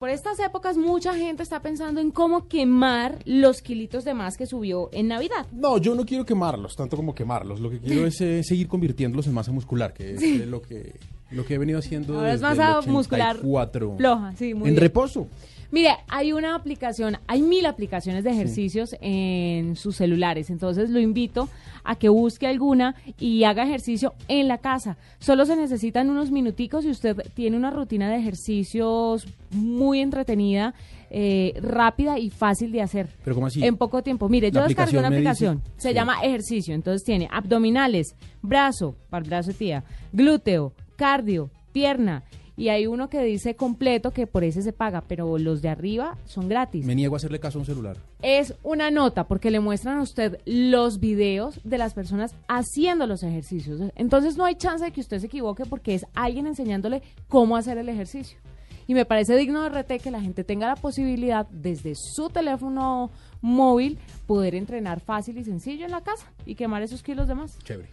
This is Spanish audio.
Por estas épocas mucha gente está pensando en cómo quemar los kilitos de más que subió en Navidad. No, yo no quiero quemarlos, tanto como quemarlos. Lo que quiero es eh, seguir convirtiéndolos en masa muscular, que es eh, lo que lo que he venido haciendo Ahora es desde masa el muscular 84. floja, sí, muy en bien. reposo. Mire, hay una aplicación, hay mil aplicaciones de ejercicios en sus celulares, entonces lo invito a que busque alguna y haga ejercicio en la casa. Solo se necesitan unos minuticos y usted tiene una rutina de ejercicios muy entretenida, eh, rápida y fácil de hacer. Pero ¿cómo así? En poco tiempo. Mire, yo descargué una aplicación dice- se Sí. llama ejercicio, entonces tiene abdominales, brazo, para el brazo tía, glúteo, cardio, pierna. Y hay uno que dice completo que por ese se paga, pero los de arriba son gratis. Me niego a hacerle caso a un celular. Es una nota porque le muestran a usted los videos de las personas haciendo los ejercicios. Entonces no hay chance de que usted se equivoque porque es alguien enseñándole cómo hacer el ejercicio. Y me parece digno de RT que la gente tenga la posibilidad desde su teléfono móvil poder entrenar fácil y sencillo en la casa y quemar esos kilos de más. Chévere.